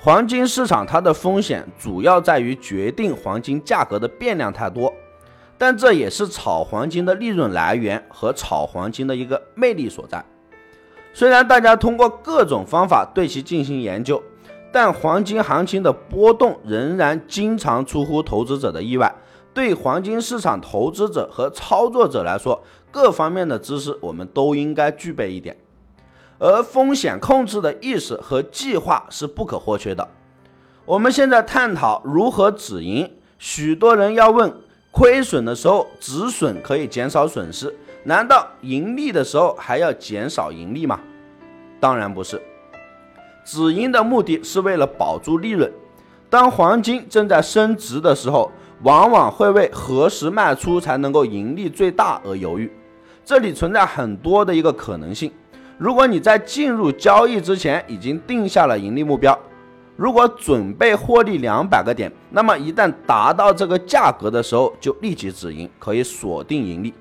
黄金市场它的风险主要在于决定黄金价格的变量太多，但这也是炒黄金的利润来源和炒黄金的一个魅力所在。虽然大家通过各种方法对其进行研究，但黄金行情的波动仍然经常出乎投资者的意外。对黄金市场投资者和操作者来说，各方面的知识我们都应该具备一点。而风险控制的意识和计划是不可或缺的。我们现在探讨如何止盈，许多人要问：亏损的时候止损可以减少损失，难道盈利的时候还要减少盈利吗？当然不是。止盈的目的是为了保住利润。当黄金正在升值的时候，往往会为何时卖出才能够盈利最大而犹豫。这里存在很多的一个可能性。如果你在进入交易之前已经定下了盈利目标，如果准备获利两百个点，那么一旦达到这个价格的时候，就立即止盈，可以锁定盈利。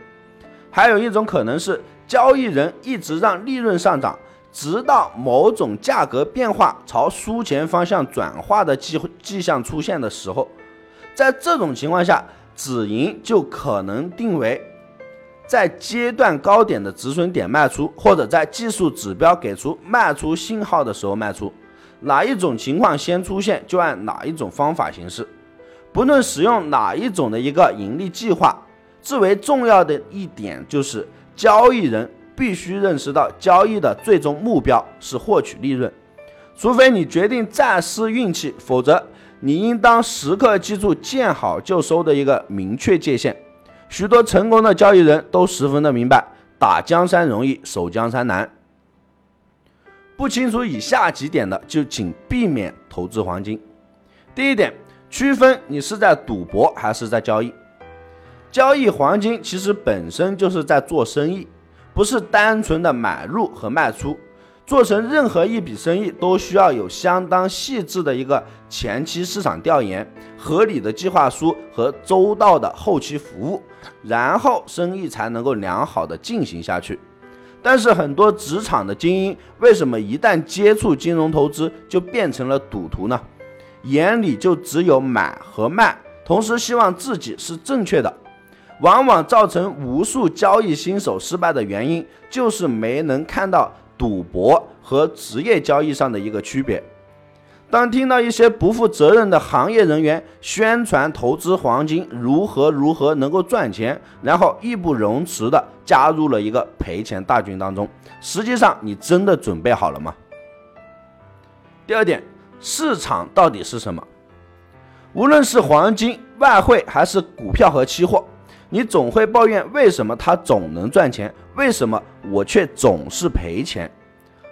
还有一种可能是，交易人一直让利润上涨，直到某种价格变化朝输钱方向转化的迹迹象出现的时候，在这种情况下，止盈就可能定为。在阶段高点的止损点卖出，或者在技术指标给出卖出信号的时候卖出，哪一种情况先出现，就按哪一种方法行事。不论使用哪一种的一个盈利计划，最为重要的一点就是交易人必须认识到交易的最终目标是获取利润。除非你决定再试运气，否则你应当时刻记住见好就收的一个明确界限。许多成功的交易人都十分的明白，打江山容易守江山难。不清楚以下几点的，就请避免投资黄金。第一点，区分你是在赌博还是在交易。交易黄金其实本身就是在做生意，不是单纯的买入和卖出。做成任何一笔生意都需要有相当细致的一个前期市场调研、合理的计划书和周到的后期服务，然后生意才能够良好的进行下去。但是很多职场的精英为什么一旦接触金融投资就变成了赌徒呢？眼里就只有买和卖，同时希望自己是正确的，往往造成无数交易新手失败的原因就是没能看到。赌博和职业交易上的一个区别。当听到一些不负责任的行业人员宣传投资黄金如何如何能够赚钱，然后义不容辞的加入了一个赔钱大军当中，实际上你真的准备好了吗？第二点，市场到底是什么？无论是黄金、外汇还是股票和期货。你总会抱怨为什么他总能赚钱，为什么我却总是赔钱？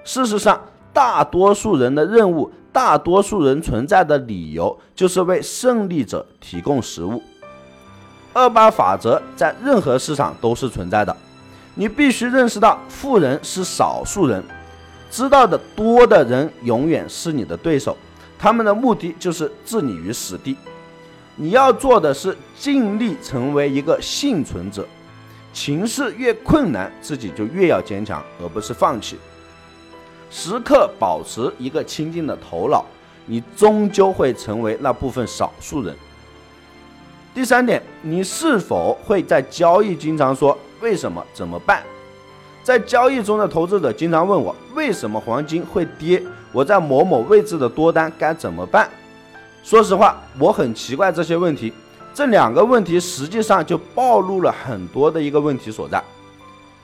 事实上，大多数人的任务，大多数人存在的理由，就是为胜利者提供食物。二八法则在任何市场都是存在的。你必须认识到，富人是少数人，知道的多的人永远是你的对手，他们的目的就是置你于死地。你要做的是尽力成为一个幸存者，情势越困难，自己就越要坚强，而不是放弃。时刻保持一个清静的头脑，你终究会成为那部分少数人。第三点，你是否会在交易经常说为什么怎么办？在交易中的投资者经常问我，为什么黄金会跌？我在某某位置的多单该怎么办？说实话，我很奇怪这些问题。这两个问题实际上就暴露了很多的一个问题所在。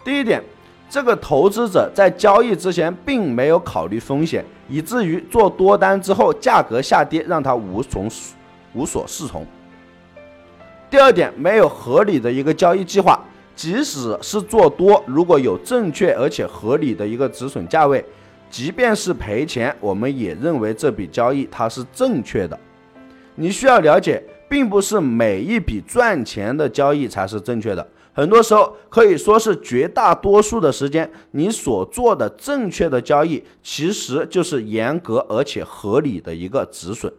第一点，这个投资者在交易之前并没有考虑风险，以至于做多单之后价格下跌让他无从无所适从。第二点，没有合理的一个交易计划，即使是做多，如果有正确而且合理的一个止损价位，即便是赔钱，我们也认为这笔交易它是正确的。你需要了解，并不是每一笔赚钱的交易才是正确的。很多时候可以说是绝大多数的时间，你所做的正确的交易，其实就是严格而且合理的一个止损。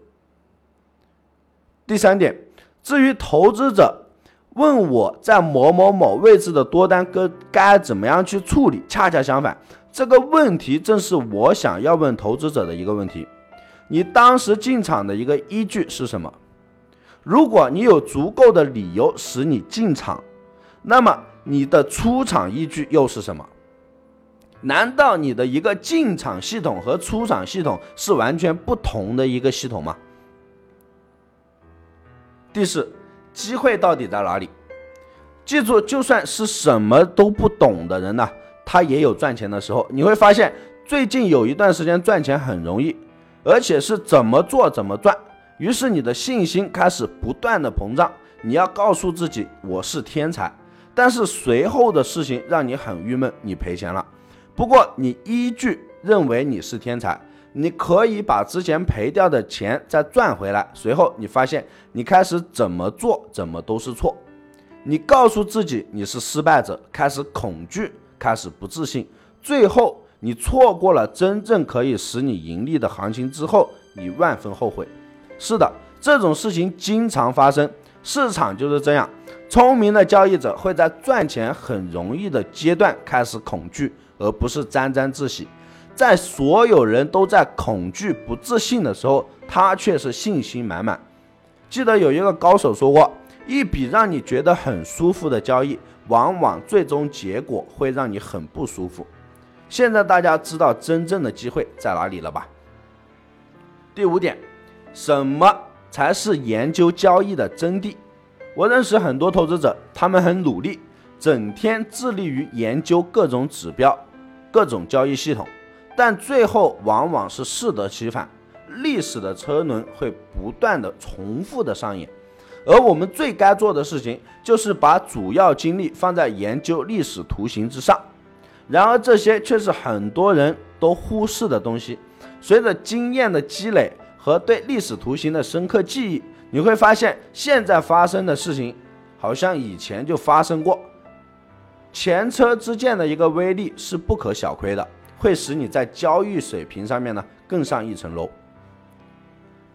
第三点，至于投资者问我在某某某位置的多单该该怎么样去处理，恰恰相反，这个问题正是我想要问投资者的一个问题。你当时进场的一个依据是什么？如果你有足够的理由使你进场，那么你的出场依据又是什么？难道你的一个进场系统和出场系统是完全不同的一个系统吗？第四，机会到底在哪里？记住，就算是什么都不懂的人呢，他也有赚钱的时候。你会发现，最近有一段时间赚钱很容易。而且是怎么做怎么赚，于是你的信心开始不断的膨胀。你要告诉自己我是天才，但是随后的事情让你很郁闷，你赔钱了。不过你依据认为你是天才，你可以把之前赔掉的钱再赚回来。随后你发现你开始怎么做怎么都是错，你告诉自己你是失败者，开始恐惧，开始不自信，最后。你错过了真正可以使你盈利的行情之后，你万分后悔。是的，这种事情经常发生，市场就是这样。聪明的交易者会在赚钱很容易的阶段开始恐惧，而不是沾沾自喜。在所有人都在恐惧、不自信的时候，他却是信心满满。记得有一个高手说过，一笔让你觉得很舒服的交易，往往最终结果会让你很不舒服。现在大家知道真正的机会在哪里了吧？第五点，什么才是研究交易的真谛？我认识很多投资者，他们很努力，整天致力于研究各种指标、各种交易系统，但最后往往是适得其反，历史的车轮会不断的重复的上演。而我们最该做的事情，就是把主要精力放在研究历史图形之上。然而，这些却是很多人都忽视的东西。随着经验的积累和对历史图形的深刻记忆，你会发现现在发生的事情好像以前就发生过。前车之鉴的一个威力是不可小窥的，会使你在交易水平上面呢更上一层楼。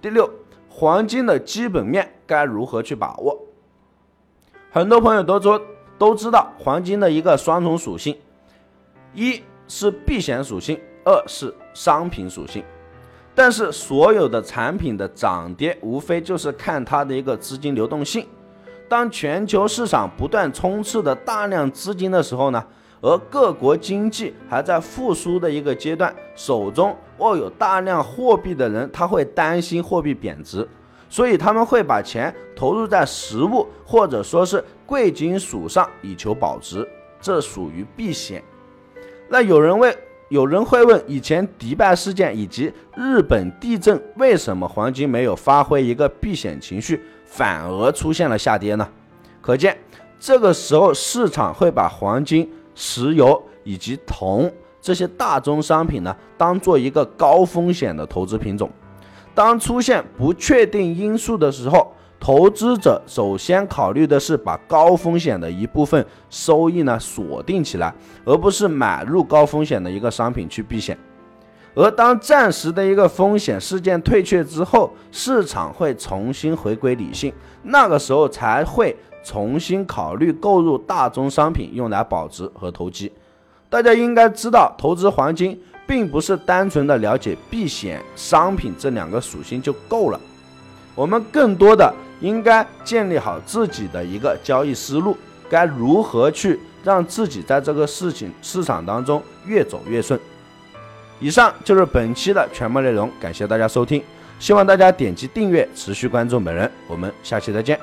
第六，黄金的基本面该如何去把握？很多朋友都说都知道黄金的一个双重属性。一是避险属性，二是商品属性。但是所有的产品的涨跌，无非就是看它的一个资金流动性。当全球市场不断充斥的大量资金的时候呢，而各国经济还在复苏的一个阶段，手中握有大量货币的人，他会担心货币贬值，所以他们会把钱投入在实物或者说是贵金属上，以求保值，这属于避险。那有人问，有人会问，以前迪拜事件以及日本地震，为什么黄金没有发挥一个避险情绪，反而出现了下跌呢？可见，这个时候市场会把黄金、石油以及铜这些大宗商品呢，当做一个高风险的投资品种。当出现不确定因素的时候，投资者首先考虑的是把高风险的一部分收益呢锁定起来，而不是买入高风险的一个商品去避险。而当暂时的一个风险事件退却之后，市场会重新回归理性，那个时候才会重新考虑购入大宗商品用来保值和投机。大家应该知道，投资黄金并不是单纯的了解避险商品这两个属性就够了，我们更多的。应该建立好自己的一个交易思路，该如何去让自己在这个事情市场当中越走越顺。以上就是本期的全部内容，感谢大家收听，希望大家点击订阅，持续关注本人，我们下期再见。